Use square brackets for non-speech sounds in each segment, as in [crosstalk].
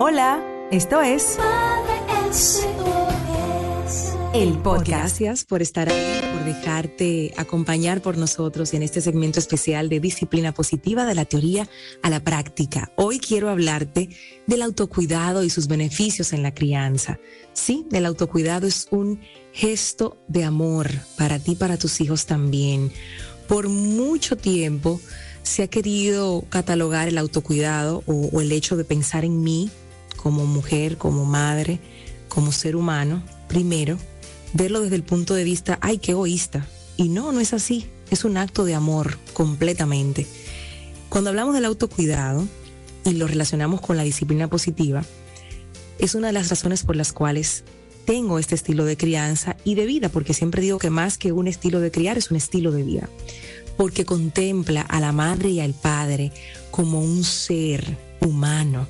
Hola, esto es el podcast. Gracias por estar ahí, por dejarte acompañar por nosotros en este segmento especial de disciplina positiva de la teoría a la práctica. Hoy quiero hablarte del autocuidado y sus beneficios en la crianza. Sí, el autocuidado es un gesto de amor para ti, para tus hijos también. Por mucho tiempo se ha querido catalogar el autocuidado o, o el hecho de pensar en mí como mujer, como madre, como ser humano, primero, verlo desde el punto de vista, ay, qué egoísta. Y no, no es así. Es un acto de amor completamente. Cuando hablamos del autocuidado y lo relacionamos con la disciplina positiva, es una de las razones por las cuales tengo este estilo de crianza y de vida, porque siempre digo que más que un estilo de criar es un estilo de vida, porque contempla a la madre y al padre como un ser humano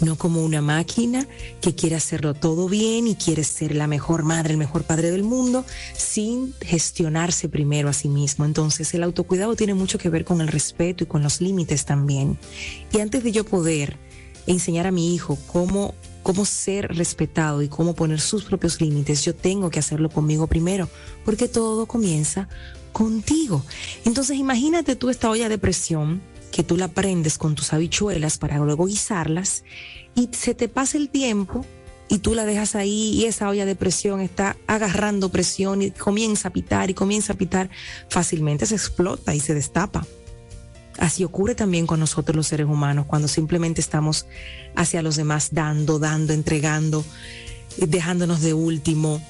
no como una máquina que quiere hacerlo todo bien y quiere ser la mejor madre, el mejor padre del mundo, sin gestionarse primero a sí mismo. Entonces el autocuidado tiene mucho que ver con el respeto y con los límites también. Y antes de yo poder enseñar a mi hijo cómo cómo ser respetado y cómo poner sus propios límites, yo tengo que hacerlo conmigo primero, porque todo comienza contigo. Entonces imagínate tú esta olla de presión que tú la prendes con tus habichuelas para luego guisarlas y se te pasa el tiempo y tú la dejas ahí y esa olla de presión está agarrando presión y comienza a pitar y comienza a pitar, fácilmente se explota y se destapa. Así ocurre también con nosotros los seres humanos cuando simplemente estamos hacia los demás dando, dando, entregando, dejándonos de último,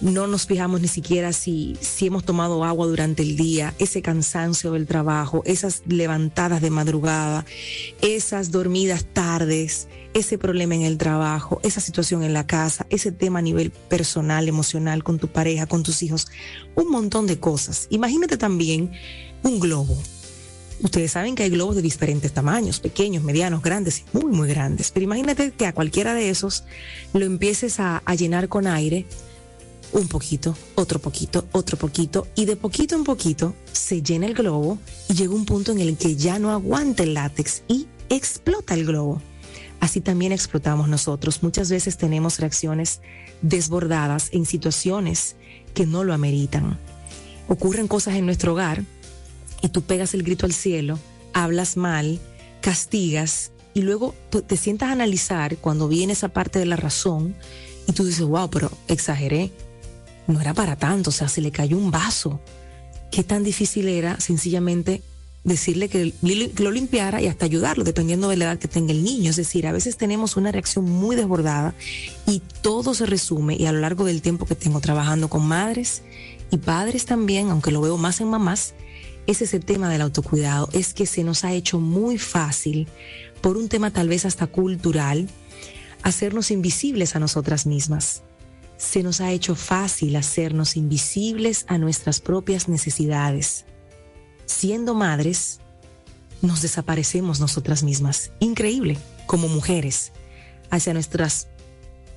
no nos fijamos ni siquiera si, si hemos tomado agua durante el día, ese cansancio del trabajo, esas levantadas de madrugada, esas dormidas tardes, ese problema en el trabajo, esa situación en la casa, ese tema a nivel personal, emocional, con tu pareja, con tus hijos, un montón de cosas. Imagínate también un globo. Ustedes saben que hay globos de diferentes tamaños, pequeños, medianos, grandes y muy, muy grandes. Pero imagínate que a cualquiera de esos lo empieces a, a llenar con aire un poquito, otro poquito, otro poquito, y de poquito en poquito se llena el globo y llega un punto en el que ya no aguanta el látex y explota el globo. Así también explotamos nosotros. Muchas veces tenemos reacciones desbordadas en situaciones que no lo ameritan. Ocurren cosas en nuestro hogar y tú pegas el grito al cielo, hablas mal, castigas y luego te sientas a analizar cuando viene esa parte de la razón y tú dices, wow, pero exageré, no era para tanto, o sea, se le cayó un vaso. Qué tan difícil era sencillamente decirle que lo limpiara y hasta ayudarlo, dependiendo de la edad que tenga el niño. Es decir, a veces tenemos una reacción muy desbordada y todo se resume, y a lo largo del tiempo que tengo trabajando con madres y padres también, aunque lo veo más en mamás, es ese tema del autocuidado, es que se nos ha hecho muy fácil, por un tema tal vez hasta cultural, hacernos invisibles a nosotras mismas se nos ha hecho fácil hacernos invisibles a nuestras propias necesidades. Siendo madres, nos desaparecemos nosotras mismas. Increíble, como mujeres, hacia nuestras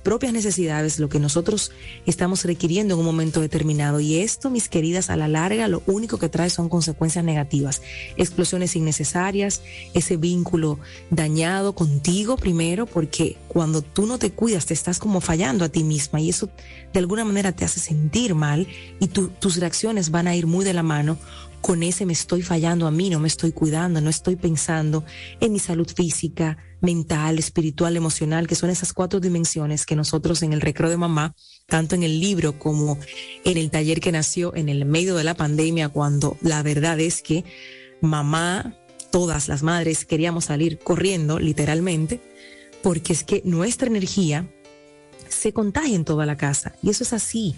propias necesidades, lo que nosotros estamos requiriendo en un momento determinado. Y esto, mis queridas, a la larga lo único que trae son consecuencias negativas, explosiones innecesarias, ese vínculo dañado contigo primero, porque cuando tú no te cuidas te estás como fallando a ti misma y eso de alguna manera te hace sentir mal y tus reacciones van a ir muy de la mano con ese me estoy fallando a mí, no me estoy cuidando, no estoy pensando en mi salud física, mental, espiritual, emocional, que son esas cuatro dimensiones que nosotros en el recreo de mamá, tanto en el libro como en el taller que nació en el medio de la pandemia, cuando la verdad es que mamá, todas las madres queríamos salir corriendo, literalmente, porque es que nuestra energía se contagia en toda la casa. Y eso es así.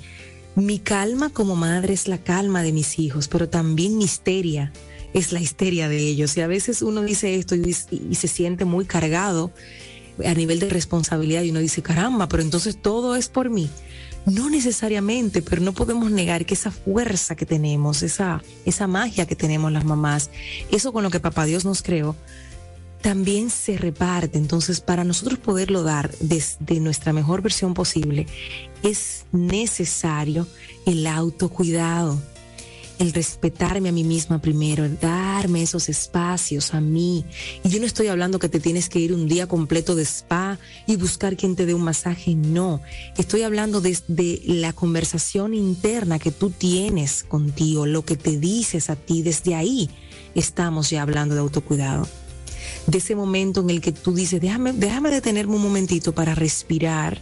Mi calma como madre es la calma de mis hijos, pero también mi histeria es la histeria de ellos. Y a veces uno dice esto y, se siente muy cargado a nivel de responsabilidad y uno dice, caramba, pero entonces todo es por mí. No necesariamente, pero no podemos negar que esa fuerza que tenemos, esa, esa magia que tenemos las mamás, eso con lo que papá Dios nos creó, también se reparte. Entonces, para nosotros poderlo dar desde nuestra mejor versión posible, es necesario el autocuidado. el respetarme a mí misma primero, el darme esos espacios a mí. Y yo no estoy hablando que te tienes que ir un día completo de spa y buscar quien te dé un masaje, no. Estoy hablando de, de la conversación interna que tú tienes contigo, lo que te dices a ti, desde ahí estamos ya hablando de autocuidado. De ese momento en el que tú dices, déjame, déjame detenerme un momentito para respirar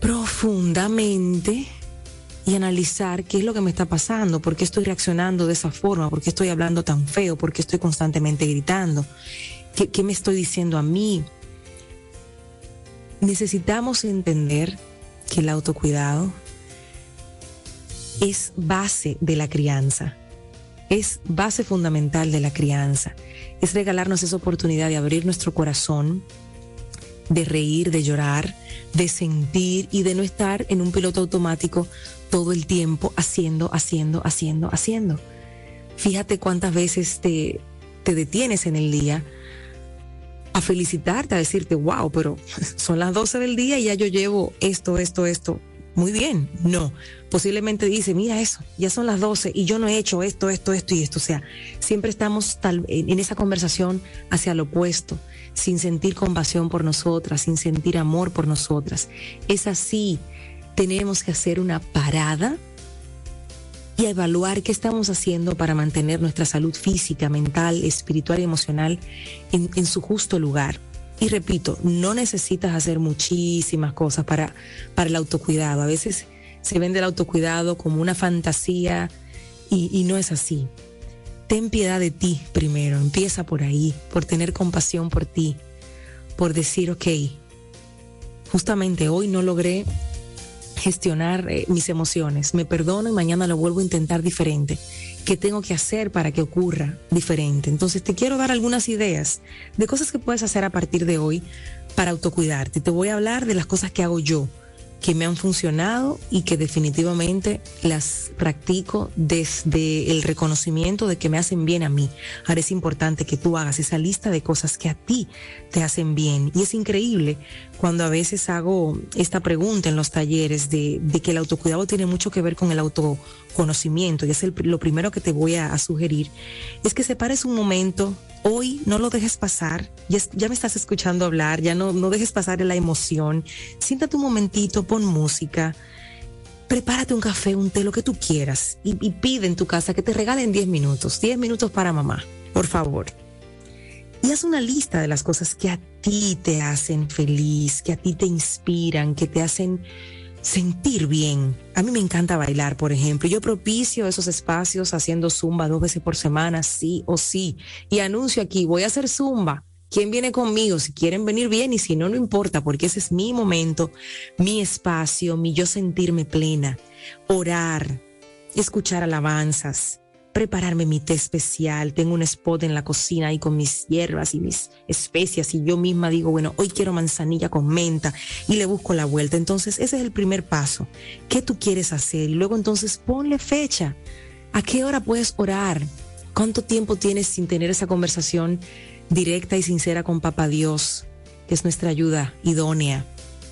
profundamente y analizar qué es lo que me está pasando, por qué estoy reaccionando de esa forma, por qué estoy hablando tan feo, por qué estoy constantemente gritando, qué, qué me estoy diciendo a mí. Necesitamos entender que el autocuidado es base de la crianza, es base fundamental de la crianza, es regalarnos esa oportunidad de abrir nuestro corazón, de reír, de llorar, de sentir y de no estar en un piloto automático todo el tiempo haciendo, haciendo, haciendo, haciendo. Fíjate cuántas veces te, te detienes en el día a felicitarte, a decirte, wow, pero [laughs] son las 12 del día y ya yo llevo esto, esto, esto. Muy bien, no. Posiblemente dice, mira eso, ya son las 12 y yo no he hecho esto, esto, esto y esto. O sea, siempre estamos en esa conversación hacia lo opuesto, sin sentir compasión por nosotras, sin sentir amor por nosotras. Es así tenemos que hacer una parada y evaluar qué estamos haciendo para mantener nuestra salud física, mental, espiritual y emocional en, su justo lugar. Y repito, no necesitas hacer muchísimas cosas para, para el autocuidado. A veces se vende el autocuidado como una fantasía y, y no es así. Ten piedad de ti primero, empieza por ahí, por tener compasión por ti, por decir, ok, justamente hoy no logré gestionar eh, mis emociones. Me perdono y mañana lo vuelvo a intentar diferente. ¿Qué tengo que hacer para que ocurra diferente? Entonces te quiero dar algunas ideas de cosas que puedes hacer a partir de hoy para autocuidarte. Te voy a hablar de las cosas que hago yo que me han funcionado y que definitivamente las practico desde el reconocimiento de que me hacen bien a mí. Ahora es importante que tú hagas esa lista de cosas que a ti te hacen bien. Y es increíble cuando a veces hago esta pregunta en los talleres de, que el autocuidado tiene mucho que ver con el autoconocimiento, y es el, lo primero que te voy a, a sugerir, es que separes un momento hoy no lo dejes pasar, ya, ya, me estás escuchando hablar, ya no, no dejes pasar la emoción, siéntate un momentito, pon música, prepárate un café, un té, lo que tú quieras y, y pide en tu casa que te regalen 10 minutos, 10 minutos para mamá, por favor. Y haz una lista de las cosas que a ti te hacen feliz, que a ti te inspiran, que te hacen sentir bien. A mí me encanta bailar, por ejemplo. Yo propicio esos espacios haciendo zumba dos veces por semana, sí o sí. Y anuncio aquí, voy a hacer zumba. ¿Quién viene conmigo? Si quieren venir bien y si no, no importa, porque ese es mi momento, mi espacio, mi yo sentirme plena. Orar, escuchar alabanzas, prepararme mi té especial, tengo un spot en la cocina ahí con mis hierbas y mis especias y yo misma digo, bueno, hoy quiero manzanilla con menta y le busco la vuelta. Entonces, ese es el primer paso. ¿Qué tú quieres hacer? Y luego entonces ponle fecha. ¿A qué hora puedes orar? ¿Cuánto tiempo tienes sin tener esa conversación directa y sincera con Papá Dios, que es nuestra ayuda idónea?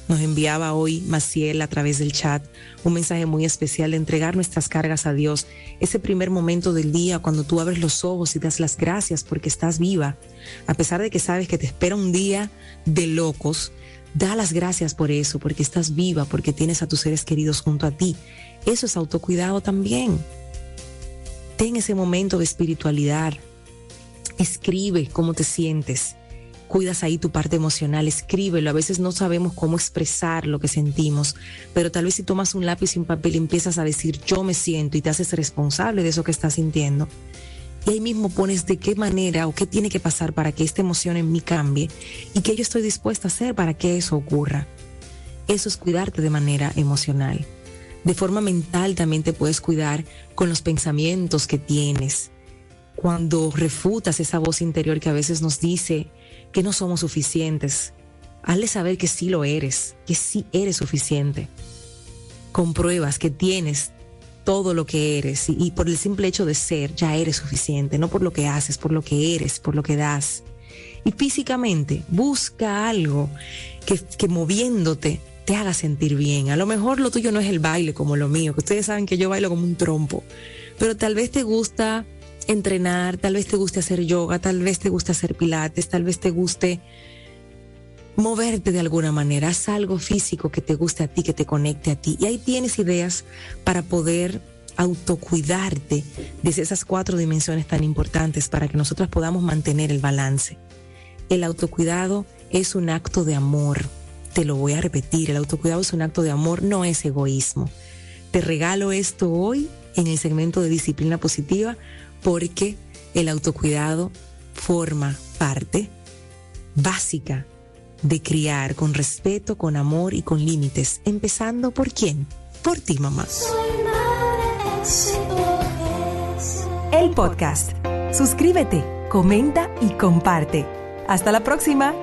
Nos enviaba hoy Maciel a través del chat un mensaje muy especial de entregar nuestras cargas a Dios. Ese primer momento del día cuando tú abres los ojos y das las gracias porque estás viva, a pesar de que sabes que te espera un día de locos, da las gracias por eso, porque estás viva, porque tienes a tus seres queridos junto a ti. Eso es autocuidado también. Ten ese momento de espiritualidad. Escribe cómo te sientes cuidas ahí tu parte emocional, escríbelo. A veces no sabemos cómo expresar lo que sentimos, pero tal vez si tomas un lápiz y un papel y empiezas a decir yo me siento y te haces responsable de eso que estás sintiendo. Y ahí mismo pones de qué manera o qué tiene que pasar para que esta emoción en mí cambie y qué yo estoy dispuesta a hacer para que eso ocurra. Eso es cuidarte de manera emocional. De forma mental también te puedes cuidar con los pensamientos que tienes. Cuando refutas esa voz interior que a veces nos dice, que no somos suficientes. Hazle saber que sí lo eres, que sí eres suficiente. Compruebas que tienes todo lo que eres y, y, por el simple hecho de ser ya eres suficiente, no por lo que haces, por lo que eres, por lo que das. Y físicamente busca algo que, que moviéndote te haga sentir bien. A lo mejor lo tuyo no es el baile como lo mío, que ustedes saben que yo bailo como un trompo pero tal vez te gusta entrenar, tal vez te guste hacer yoga, tal vez te guste hacer pilates, tal vez te guste moverte de alguna manera, haz algo físico que te guste a ti, que te conecte a ti. Y ahí tienes ideas para poder autocuidarte desde esas cuatro dimensiones tan importantes para que nosotros podamos mantener el balance. El autocuidado es un acto de amor. Te lo voy a repetir, el autocuidado es un acto de amor, no es egoísmo. Te regalo esto hoy en el segmento de disciplina positiva porque el autocuidado forma parte básica de criar con respeto, con amor y con límites, empezando por quién? Por ti, mamá. El podcast. Suscríbete, comenta y comparte. Hasta la próxima.